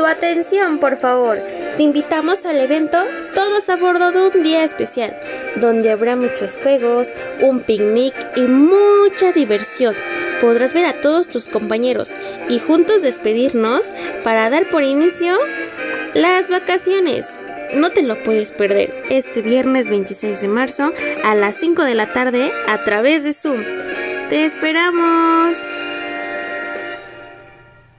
Tu atención, por favor. Te invitamos al evento Todos a bordo de un día especial, donde habrá muchos juegos, un picnic y mucha diversión. Podrás ver a todos tus compañeros y juntos despedirnos para dar por inicio las vacaciones. No te lo puedes perder este viernes 26 de marzo a las 5 de la tarde a través de Zoom. ¡Te esperamos!